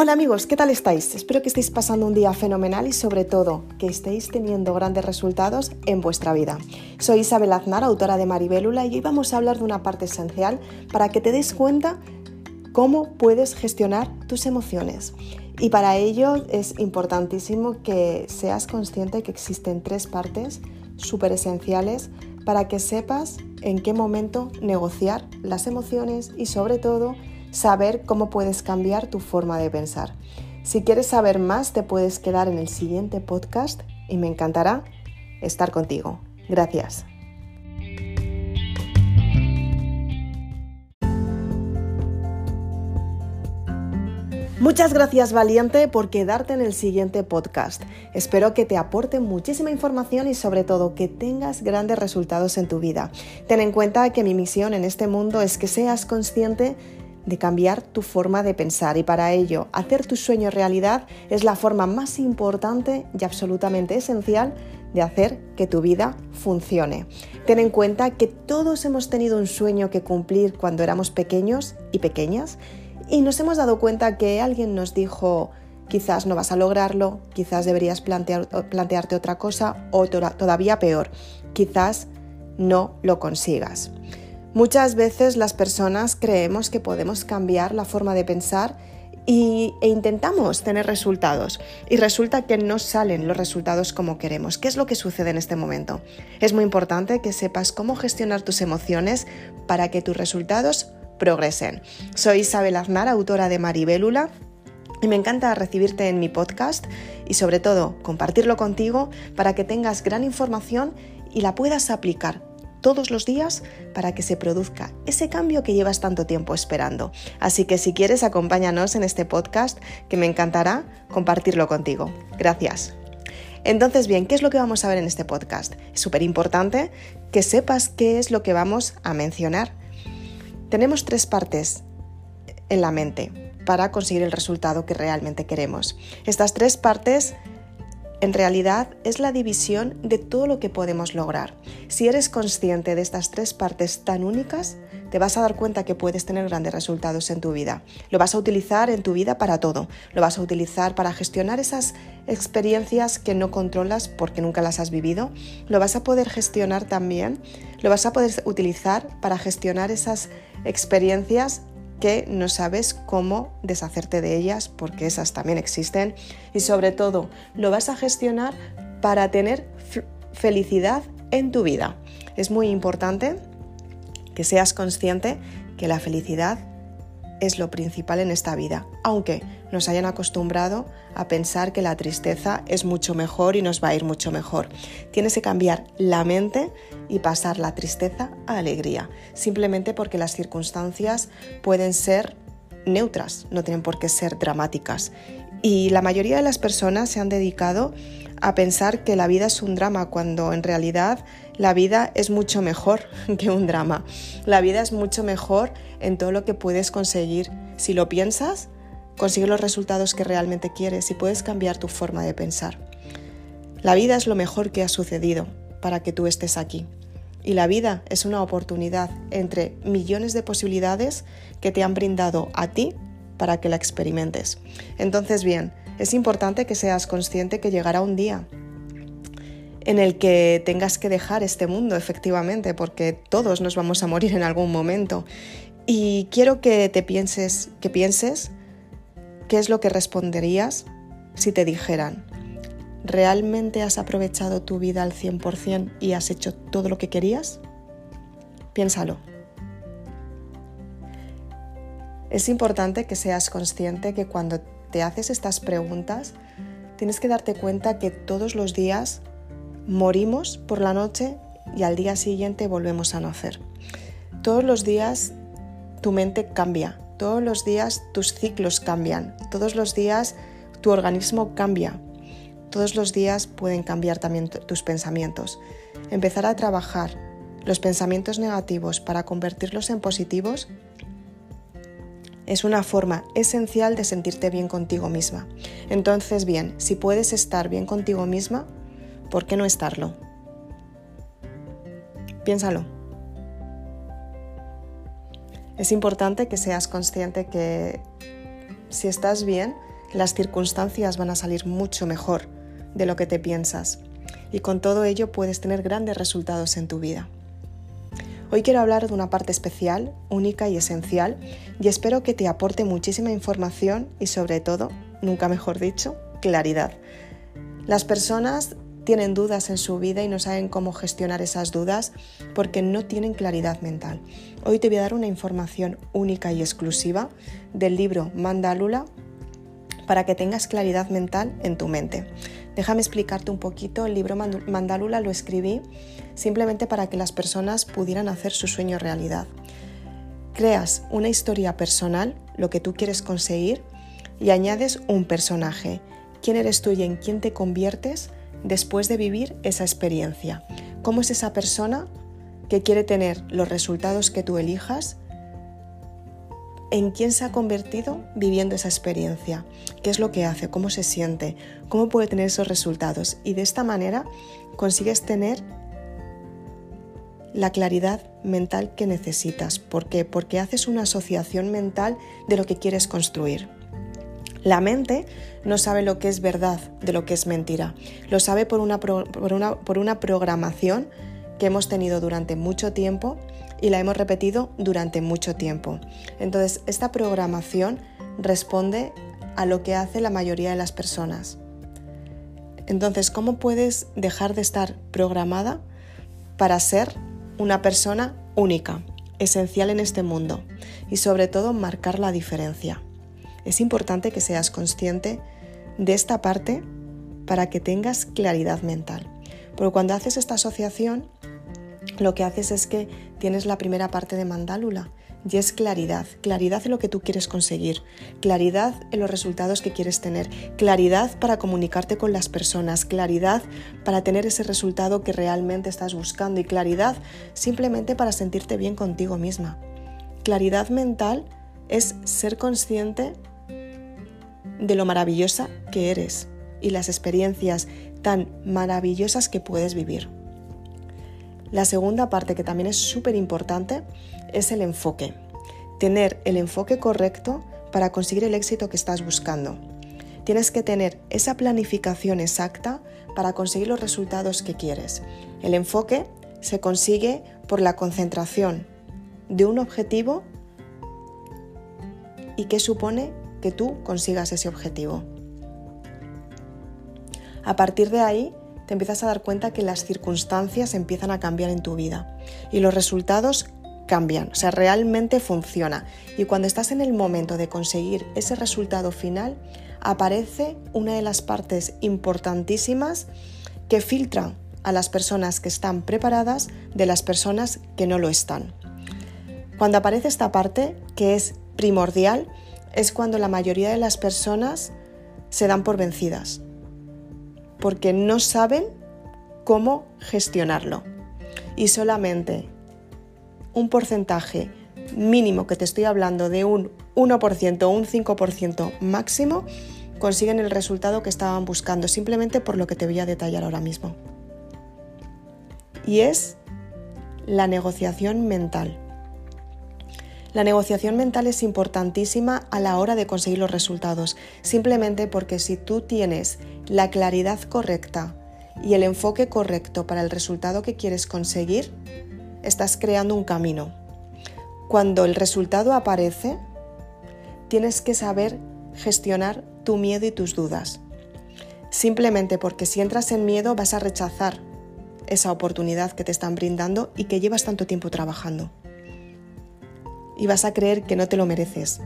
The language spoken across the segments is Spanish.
Hola amigos, ¿qué tal estáis? Espero que estéis pasando un día fenomenal y sobre todo que estéis teniendo grandes resultados en vuestra vida. Soy Isabel Aznar, autora de Maribélula y hoy vamos a hablar de una parte esencial para que te des cuenta cómo puedes gestionar tus emociones. Y para ello es importantísimo que seas consciente que existen tres partes súper esenciales para que sepas en qué momento negociar las emociones y sobre todo saber cómo puedes cambiar tu forma de pensar. Si quieres saber más, te puedes quedar en el siguiente podcast y me encantará estar contigo. Gracias. Muchas gracias valiente por quedarte en el siguiente podcast. Espero que te aporte muchísima información y sobre todo que tengas grandes resultados en tu vida. Ten en cuenta que mi misión en este mundo es que seas consciente de cambiar tu forma de pensar y para ello hacer tu sueño realidad es la forma más importante y absolutamente esencial de hacer que tu vida funcione. Ten en cuenta que todos hemos tenido un sueño que cumplir cuando éramos pequeños y pequeñas y nos hemos dado cuenta que alguien nos dijo quizás no vas a lograrlo, quizás deberías plantearte otra cosa o todavía peor, quizás no lo consigas. Muchas veces las personas creemos que podemos cambiar la forma de pensar e intentamos tener resultados y resulta que no salen los resultados como queremos. ¿Qué es lo que sucede en este momento? Es muy importante que sepas cómo gestionar tus emociones para que tus resultados progresen. Soy Isabel Aznar, autora de Maribélula. Y me encanta recibirte en mi podcast y sobre todo compartirlo contigo para que tengas gran información y la puedas aplicar todos los días para que se produzca ese cambio que llevas tanto tiempo esperando. Así que si quieres, acompáñanos en este podcast que me encantará compartirlo contigo. Gracias. Entonces, bien, ¿qué es lo que vamos a ver en este podcast? Es súper importante que sepas qué es lo que vamos a mencionar. Tenemos tres partes en la mente para conseguir el resultado que realmente queremos. Estas tres partes en realidad es la división de todo lo que podemos lograr. Si eres consciente de estas tres partes tan únicas, te vas a dar cuenta que puedes tener grandes resultados en tu vida. Lo vas a utilizar en tu vida para todo. Lo vas a utilizar para gestionar esas experiencias que no controlas porque nunca las has vivido. Lo vas a poder gestionar también. Lo vas a poder utilizar para gestionar esas experiencias que no sabes cómo deshacerte de ellas, porque esas también existen, y sobre todo lo vas a gestionar para tener felicidad en tu vida. Es muy importante que seas consciente que la felicidad es lo principal en esta vida, aunque nos hayan acostumbrado a pensar que la tristeza es mucho mejor y nos va a ir mucho mejor. Tienes que cambiar la mente y pasar la tristeza a alegría, simplemente porque las circunstancias pueden ser neutras, no tienen por qué ser dramáticas. Y la mayoría de las personas se han dedicado a pensar que la vida es un drama, cuando en realidad la vida es mucho mejor que un drama. La vida es mucho mejor en todo lo que puedes conseguir. Si lo piensas, consigues los resultados que realmente quieres y puedes cambiar tu forma de pensar. La vida es lo mejor que ha sucedido para que tú estés aquí. Y la vida es una oportunidad entre millones de posibilidades que te han brindado a ti para que la experimentes. Entonces, bien, es importante que seas consciente que llegará un día en el que tengas que dejar este mundo, efectivamente, porque todos nos vamos a morir en algún momento. Y quiero que te pienses, que pienses qué es lo que responderías si te dijeran, ¿realmente has aprovechado tu vida al 100% y has hecho todo lo que querías? Piénsalo. Es importante que seas consciente que cuando te haces estas preguntas, tienes que darte cuenta que todos los días morimos por la noche y al día siguiente volvemos a nacer. Todos los días tu mente cambia, todos los días tus ciclos cambian, todos los días tu organismo cambia, todos los días pueden cambiar también tus pensamientos. Empezar a trabajar los pensamientos negativos para convertirlos en positivos es una forma esencial de sentirte bien contigo misma. Entonces, bien, si puedes estar bien contigo misma, ¿por qué no estarlo? Piénsalo. Es importante que seas consciente que si estás bien, las circunstancias van a salir mucho mejor de lo que te piensas y con todo ello puedes tener grandes resultados en tu vida. Hoy quiero hablar de una parte especial, única y esencial y espero que te aporte muchísima información y sobre todo, nunca mejor dicho, claridad. Las personas tienen dudas en su vida y no saben cómo gestionar esas dudas porque no tienen claridad mental. Hoy te voy a dar una información única y exclusiva del libro Mandálula para que tengas claridad mental en tu mente. Déjame explicarte un poquito, el libro Mandálula lo escribí simplemente para que las personas pudieran hacer su sueño realidad. Creas una historia personal, lo que tú quieres conseguir, y añades un personaje, quién eres tú y en quién te conviertes después de vivir esa experiencia. ¿Cómo es esa persona que quiere tener los resultados que tú elijas en quién se ha convertido viviendo esa experiencia, qué es lo que hace, cómo se siente, cómo puede tener esos resultados. Y de esta manera consigues tener la claridad mental que necesitas. ¿Por qué? Porque haces una asociación mental de lo que quieres construir. La mente no sabe lo que es verdad de lo que es mentira. Lo sabe por una, por una, por una programación que hemos tenido durante mucho tiempo y la hemos repetido durante mucho tiempo. Entonces, esta programación responde a lo que hace la mayoría de las personas. Entonces, ¿cómo puedes dejar de estar programada para ser una persona única, esencial en este mundo y sobre todo marcar la diferencia? Es importante que seas consciente de esta parte para que tengas claridad mental. Porque cuando haces esta asociación, lo que haces es que tienes la primera parte de mandálula y es claridad, claridad en lo que tú quieres conseguir, claridad en los resultados que quieres tener, claridad para comunicarte con las personas, claridad para tener ese resultado que realmente estás buscando y claridad simplemente para sentirte bien contigo misma. Claridad mental es ser consciente de lo maravillosa que eres y las experiencias tan maravillosas que puedes vivir. La segunda parte, que también es súper importante, es el enfoque. Tener el enfoque correcto para conseguir el éxito que estás buscando. Tienes que tener esa planificación exacta para conseguir los resultados que quieres. El enfoque se consigue por la concentración de un objetivo y que supone que tú consigas ese objetivo. A partir de ahí, te empiezas a dar cuenta que las circunstancias empiezan a cambiar en tu vida y los resultados cambian, o sea, realmente funciona. Y cuando estás en el momento de conseguir ese resultado final, aparece una de las partes importantísimas que filtra a las personas que están preparadas de las personas que no lo están. Cuando aparece esta parte, que es primordial, es cuando la mayoría de las personas se dan por vencidas porque no saben cómo gestionarlo. Y solamente un porcentaje mínimo que te estoy hablando de un 1% o un 5% máximo consiguen el resultado que estaban buscando, simplemente por lo que te voy a detallar ahora mismo. Y es la negociación mental. La negociación mental es importantísima a la hora de conseguir los resultados, simplemente porque si tú tienes la claridad correcta y el enfoque correcto para el resultado que quieres conseguir, estás creando un camino. Cuando el resultado aparece, tienes que saber gestionar tu miedo y tus dudas. Simplemente porque si entras en miedo vas a rechazar esa oportunidad que te están brindando y que llevas tanto tiempo trabajando y vas a creer que no te lo mereces.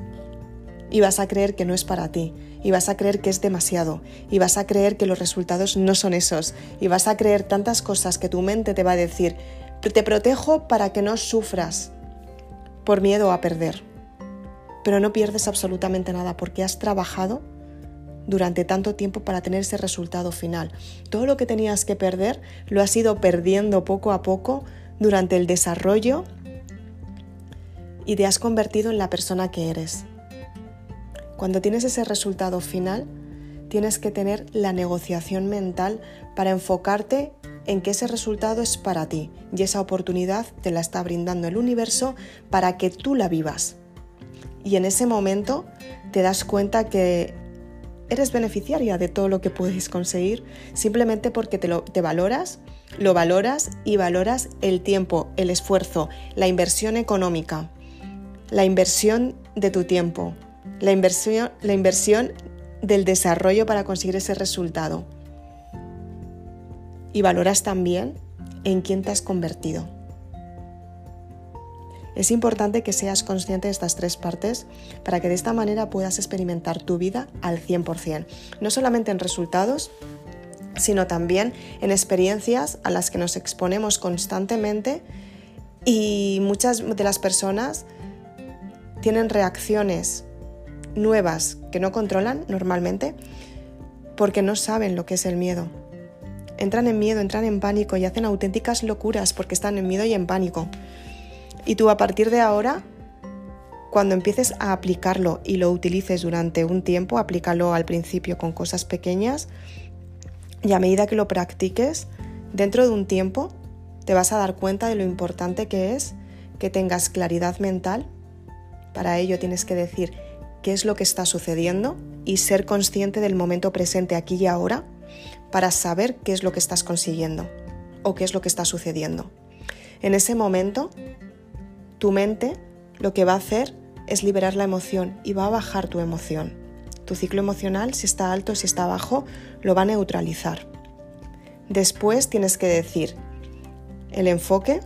Y vas a creer que no es para ti. Y vas a creer que es demasiado. Y vas a creer que los resultados no son esos. Y vas a creer tantas cosas que tu mente te va a decir, te protejo para que no sufras por miedo a perder. Pero no pierdes absolutamente nada porque has trabajado durante tanto tiempo para tener ese resultado final. Todo lo que tenías que perder lo has ido perdiendo poco a poco durante el desarrollo y te has convertido en la persona que eres. Cuando tienes ese resultado final, tienes que tener la negociación mental para enfocarte en que ese resultado es para ti y esa oportunidad te la está brindando el universo para que tú la vivas. Y en ese momento te das cuenta que eres beneficiaria de todo lo que puedes conseguir simplemente porque te, lo, te valoras, lo valoras y valoras el tiempo, el esfuerzo, la inversión económica, la inversión de tu tiempo, la inversión, la inversión del desarrollo para conseguir ese resultado. Y valoras también en quién te has convertido. Es importante que seas consciente de estas tres partes para que de esta manera puedas experimentar tu vida al 100%, no solamente en resultados, sino también en experiencias a las que nos exponemos constantemente y muchas de las personas tienen reacciones nuevas que no controlan normalmente porque no saben lo que es el miedo. Entran en miedo, entran en pánico y hacen auténticas locuras porque están en miedo y en pánico. Y tú a partir de ahora, cuando empieces a aplicarlo y lo utilices durante un tiempo, aplícalo al principio con cosas pequeñas y a medida que lo practiques, dentro de un tiempo te vas a dar cuenta de lo importante que es que tengas claridad mental. Para ello tienes que decir qué es lo que está sucediendo y ser consciente del momento presente aquí y ahora para saber qué es lo que estás consiguiendo o qué es lo que está sucediendo. En ese momento tu mente lo que va a hacer es liberar la emoción y va a bajar tu emoción. Tu ciclo emocional, si está alto, si está bajo, lo va a neutralizar. Después tienes que decir el enfoque,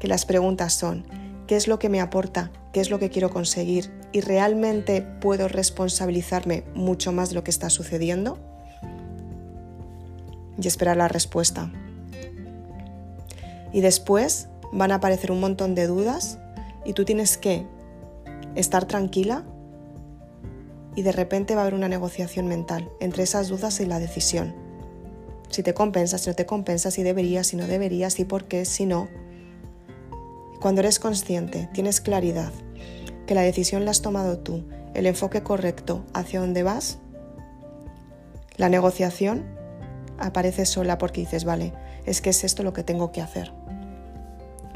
que las preguntas son, ¿qué es lo que me aporta? ¿Qué es lo que quiero conseguir? ¿Y realmente puedo responsabilizarme mucho más de lo que está sucediendo? Y esperar la respuesta. Y después van a aparecer un montón de dudas y tú tienes que estar tranquila y de repente va a haber una negociación mental entre esas dudas y la decisión. Si te compensa, si no te compensa, si deberías, si no deberías, si por qué, si no. Cuando eres consciente, tienes claridad, que la decisión la has tomado tú, el enfoque correcto hacia dónde vas, la negociación aparece sola porque dices, vale, es que es esto lo que tengo que hacer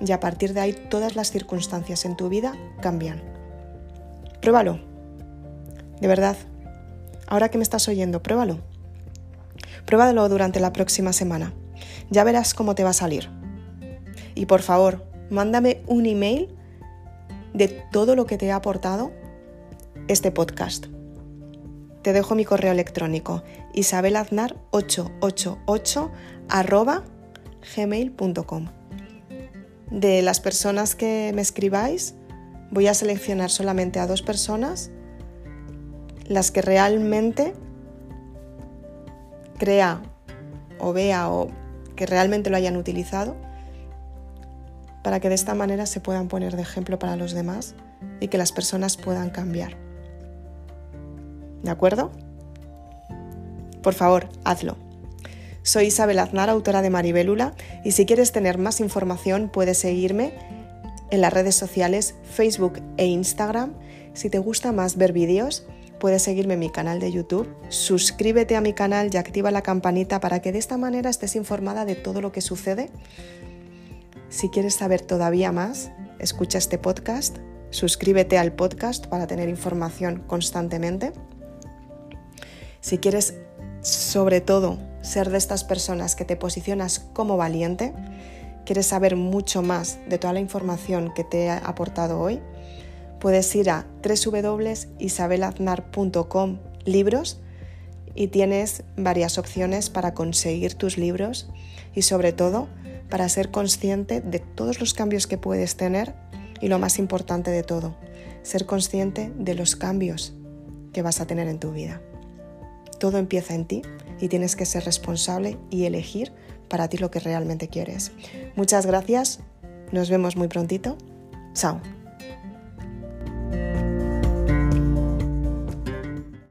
y a partir de ahí todas las circunstancias en tu vida cambian. Pruébalo. De verdad. Ahora que me estás oyendo, pruébalo. Pruébalo durante la próxima semana. Ya verás cómo te va a salir. Y por favor, mándame un email de todo lo que te ha aportado este podcast. Te dejo mi correo electrónico isabelaznar888 gmail.com. De las personas que me escribáis, voy a seleccionar solamente a dos personas, las que realmente crea o vea o que realmente lo hayan utilizado, para que de esta manera se puedan poner de ejemplo para los demás y que las personas puedan cambiar. ¿De acuerdo? Por favor, hazlo. Soy Isabel Aznar, autora de Maribélula, y si quieres tener más información puedes seguirme en las redes sociales Facebook e Instagram. Si te gusta más ver vídeos, puedes seguirme en mi canal de YouTube, suscríbete a mi canal y activa la campanita para que de esta manera estés informada de todo lo que sucede. Si quieres saber todavía más, escucha este podcast, suscríbete al podcast para tener información constantemente. Si quieres, sobre todo, ser de estas personas que te posicionas como valiente, quieres saber mucho más de toda la información que te he aportado hoy, puedes ir a www.isabelaznar.com libros y tienes varias opciones para conseguir tus libros y sobre todo para ser consciente de todos los cambios que puedes tener y lo más importante de todo, ser consciente de los cambios que vas a tener en tu vida. Todo empieza en ti y tienes que ser responsable y elegir para ti lo que realmente quieres. Muchas gracias, nos vemos muy prontito. Chao.